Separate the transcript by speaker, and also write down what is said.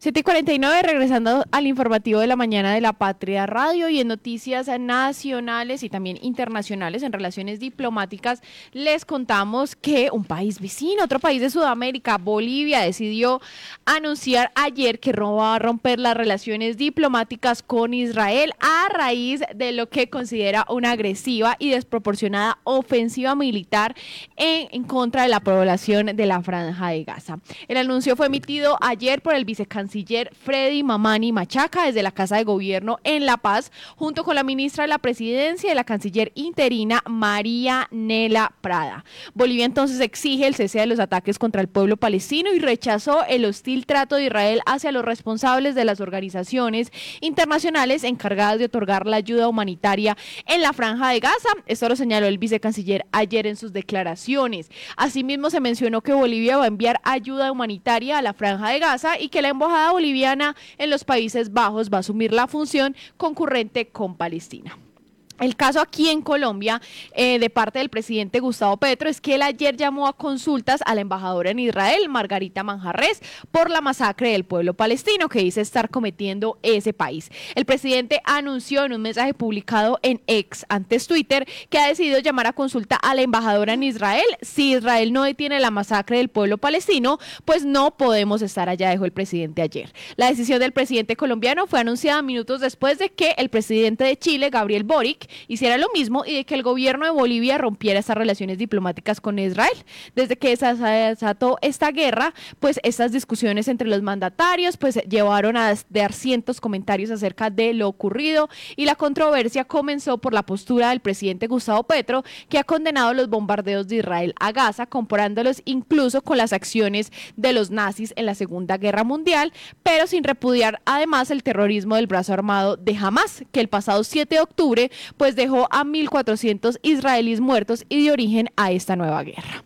Speaker 1: 749, regresando al informativo de la mañana de la Patria Radio y en noticias nacionales y también internacionales en relaciones diplomáticas, les contamos que un país vecino, otro país de Sudamérica, Bolivia, decidió anunciar ayer que va a romper las relaciones diplomáticas con Israel a raíz de lo que considera una agresiva y desproporcionada ofensiva militar en, en contra de la población de la Franja de Gaza. El anuncio fue emitido ayer por el vicecanciller canciller Freddy Mamani Machaca desde la Casa de Gobierno en La Paz, junto con la ministra de la Presidencia y la canciller interina María Nela Prada. Bolivia entonces exige el cese de los ataques contra el pueblo palestino y rechazó el hostil trato de Israel hacia los responsables de las organizaciones internacionales encargadas de otorgar la ayuda humanitaria en la franja de Gaza. Esto lo señaló el vicecanciller ayer en sus declaraciones. Asimismo, se mencionó que Bolivia va a enviar ayuda humanitaria a la franja de Gaza y que la embajada boliviana en los Países Bajos va a asumir la función concurrente con Palestina. El caso aquí en Colombia, eh, de parte del presidente Gustavo Petro, es que él ayer llamó a consultas a la embajadora en Israel, Margarita Manjarres, por la masacre del pueblo palestino que dice estar cometiendo ese país. El presidente anunció en un mensaje publicado en ex, antes Twitter, que ha decidido llamar a consulta a la embajadora en Israel. Si Israel no detiene la masacre del pueblo palestino, pues no podemos estar allá, dijo el presidente ayer. La decisión del presidente colombiano fue anunciada minutos después de que el presidente de Chile, Gabriel Boric, hiciera lo mismo y de que el gobierno de Bolivia rompiera esas relaciones diplomáticas con Israel. Desde que se desató esta guerra, pues estas discusiones entre los mandatarios pues llevaron a dar cientos comentarios acerca de lo ocurrido y la controversia comenzó por la postura del presidente Gustavo Petro, que ha condenado los bombardeos de Israel a Gaza, comparándolos incluso con las acciones de los nazis en la Segunda Guerra Mundial, pero sin repudiar además el terrorismo del brazo armado de Hamas, que el pasado 7 de octubre pues dejó a 1.400 israelíes muertos y de origen a esta nueva guerra.